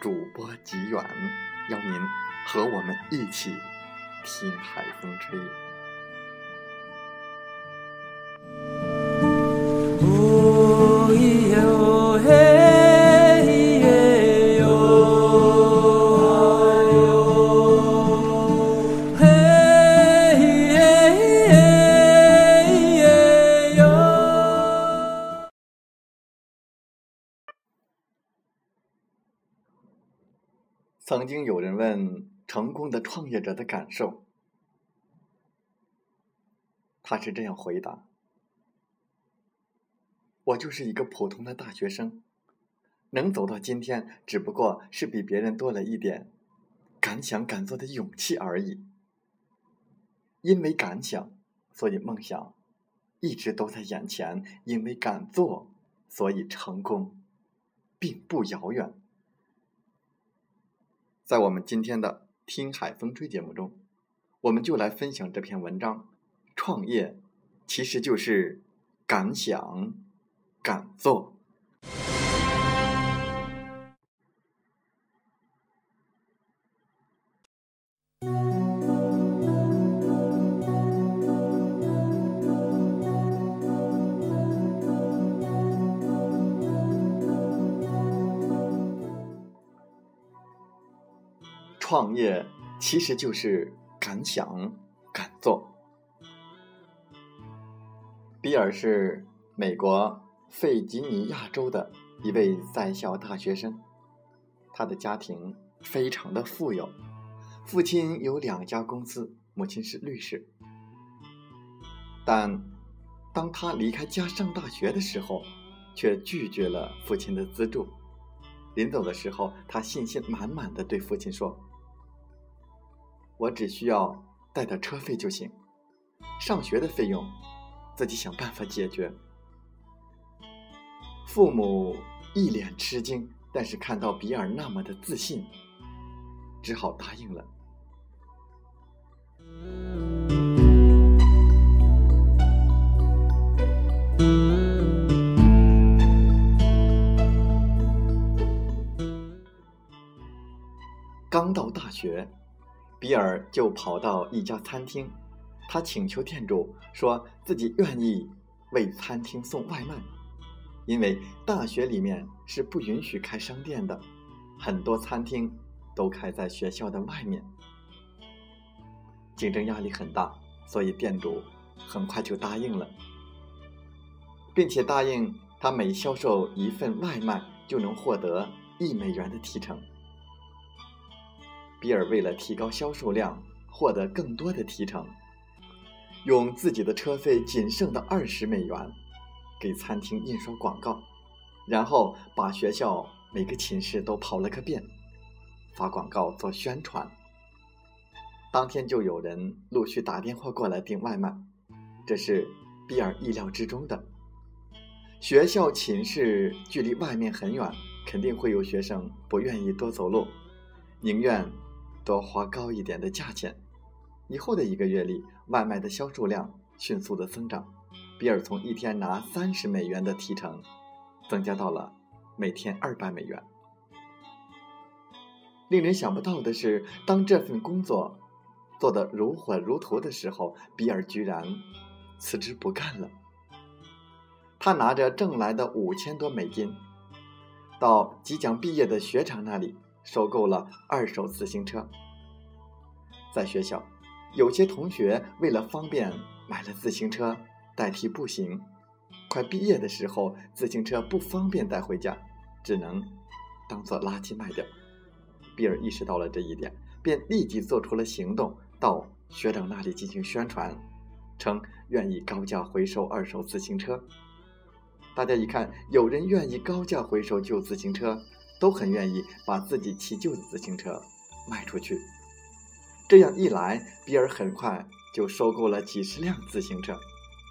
主播吉远，邀您和我们一起听海风吹。曾经有人问成功的创业者的感受，他是这样回答：“我就是一个普通的大学生，能走到今天，只不过是比别人多了一点敢想敢做的勇气而已。因为敢想，所以梦想一直都在眼前；因为敢做，所以成功并不遥远。”在我们今天的《听海风吹》节目中，我们就来分享这篇文章：创业其实就是敢想敢做。创业其实就是敢想敢做。比尔是美国费吉尼亚州的一位在校大学生，他的家庭非常的富有，父亲有两家公司，母亲是律师。但当他离开家上大学的时候，却拒绝了父亲的资助。临走的时候，他信心满满的对父亲说。我只需要带点车费就行，上学的费用自己想办法解决。父母一脸吃惊，但是看到比尔那么的自信，只好答应了。刚到大学。比尔就跑到一家餐厅，他请求店主说自己愿意为餐厅送外卖，因为大学里面是不允许开商店的，很多餐厅都开在学校的外面，竞争压力很大，所以店主很快就答应了，并且答应他每销售一份外卖就能获得一美元的提成。比尔为了提高销售量，获得更多的提成，用自己的车费仅剩的二十美元，给餐厅印刷广告，然后把学校每个寝室都跑了个遍，发广告做宣传。当天就有人陆续打电话过来订外卖，这是比尔意料之中的。学校寝室距离外面很远，肯定会有学生不愿意多走路，宁愿。多花高一点的价钱，以后的一个月里，外卖的销售量迅速的增长。比尔从一天拿三十美元的提成，增加到了每天二百美元。令人想不到的是，当这份工作做得如火如荼的时候，比尔居然辞职不干了。他拿着挣来的五千多美金，到即将毕业的学长那里收购了二手自行车。在学校，有些同学为了方便买了自行车代替步行。快毕业的时候，自行车不方便带回家，只能当做垃圾卖掉。比尔意识到了这一点，便立即做出了行动，到学长那里进行宣传，称愿意高价回收二手自行车。大家一看，有人愿意高价回收旧自行车，都很愿意把自己骑旧的自行车卖出去。这样一来，比尔很快就收购了几十辆自行车。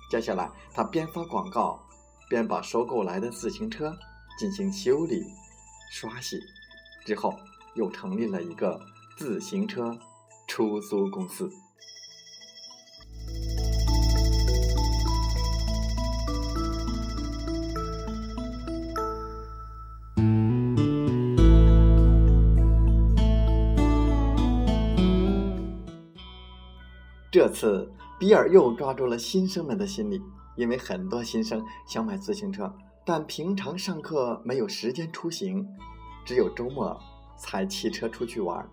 接下来，他边发广告，边把收购来的自行车进行修理、刷洗，之后又成立了一个自行车出租公司。这次。比尔又抓住了新生们的心理，因为很多新生想买自行车，但平常上课没有时间出行，只有周末才骑车出去玩。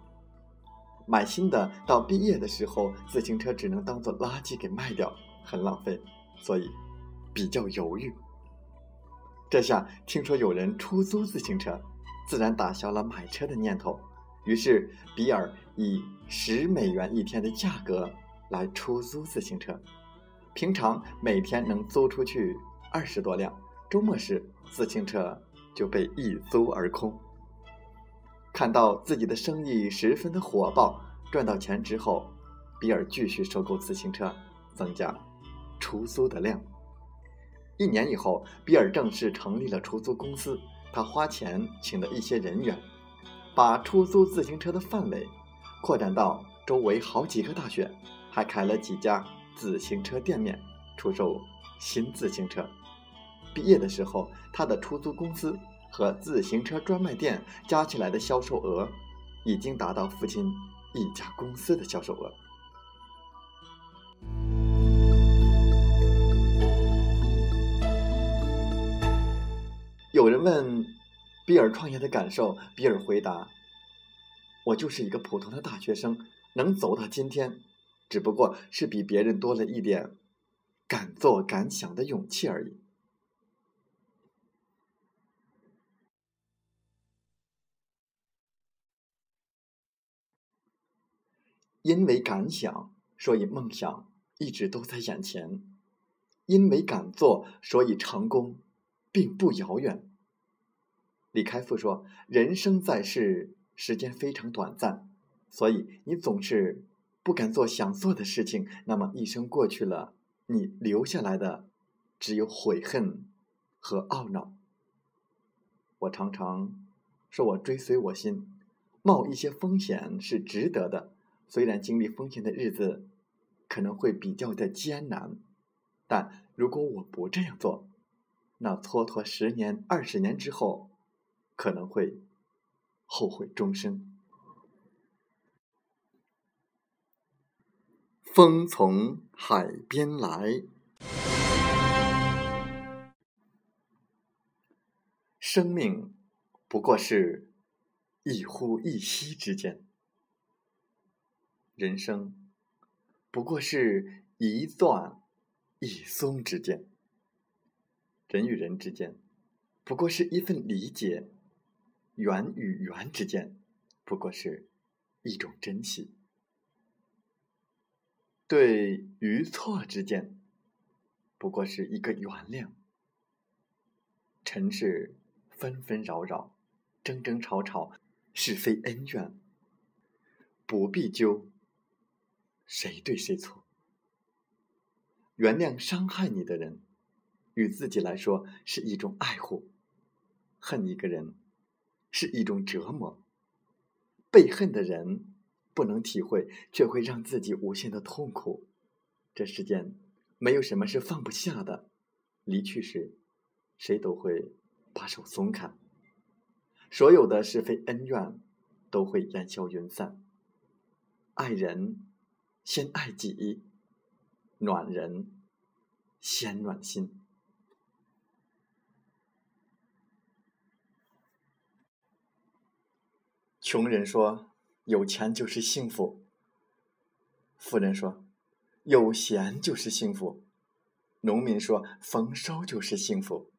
买新的到毕业的时候，自行车只能当做垃圾给卖掉，很浪费，所以比较犹豫。这下听说有人出租自行车，自然打消了买车的念头。于是比尔以十美元一天的价格。来出租自行车，平常每天能租出去二十多辆，周末时自行车就被一租而空。看到自己的生意十分的火爆，赚到钱之后，比尔继续收购自行车，增加出租的量。一年以后，比尔正式成立了出租公司，他花钱请了一些人员，把出租自行车的范围扩展到周围好几个大学。还开了几家自行车店面，出售新自行车。毕业的时候，他的出租公司和自行车专卖店加起来的销售额，已经达到父亲一家公司的销售额。有人问比尔创业的感受，比尔回答：“我就是一个普通的大学生，能走到今天。”只不过是比别人多了一点敢做敢想的勇气而已。因为敢想，所以梦想一直都在眼前；因为敢做，所以成功并不遥远。李开复说：“人生在世，时间非常短暂，所以你总是。”不敢做想做的事情，那么一生过去了，你留下来的只有悔恨和懊恼。我常常说，我追随我心，冒一些风险是值得的。虽然经历风险的日子可能会比较的艰难，但如果我不这样做，那蹉跎十年、二十年之后，可能会后悔终生。风从海边来，生命不过是一呼一吸之间，人生不过是一断一松之间，人与人之间不过是一份理解，缘与缘之间不过是一种珍惜。对与错之间，不过是一个原谅。尘世纷纷扰扰，争争吵吵，是非恩怨，不必究谁对谁错。原谅伤害你的人，与自己来说是一种爱护；恨一个人，是一种折磨。被恨的人。不能体会却会让自己无限的痛苦。这世间没有什么是放不下的离去时谁都会把手松开。所有的是非恩怨都会烟消云散。爱人先爱己暖人先暖心。穷人说有钱就是幸福。”富人说：“有闲就是幸福。”农民说：“丰收就是幸福。”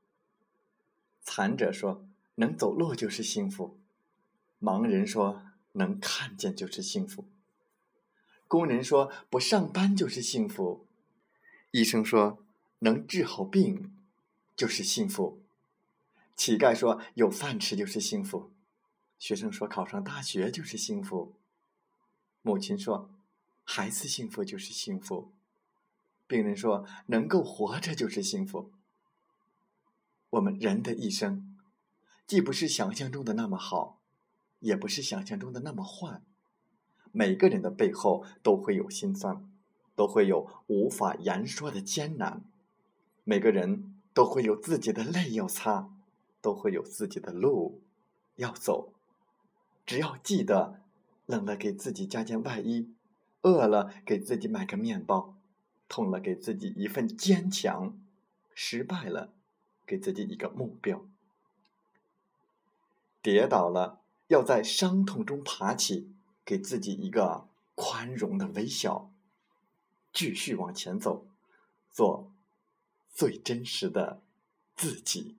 残者说：“能走路就是幸福。”盲人说：“能看见就是幸福。”工人说：“不上班就是幸福。”医生说：“能治好病就是幸福。”乞丐说：“有饭吃就是幸福。”学生说：“考上大学就是幸福。”母亲说：“孩子幸福就是幸福。”病人说：“能够活着就是幸福。”我们人的一生，既不是想象中的那么好，也不是想象中的那么坏。每个人的背后都会有心酸，都会有无法言说的艰难。每个人都会有自己的泪要擦，都会有自己的路要走。只要记得，冷了给自己加件外衣，饿了给自己买个面包，痛了给自己一份坚强，失败了给自己一个目标，跌倒了要在伤痛中爬起，给自己一个宽容的微笑，继续往前走，做最真实的自己。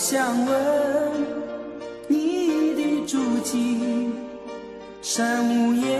想问你的足迹，山无言，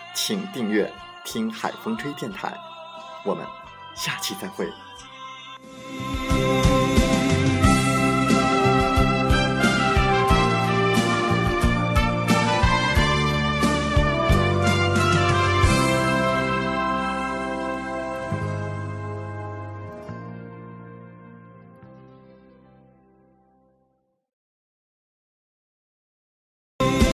请订阅“听海风吹电台”。我们下期再会。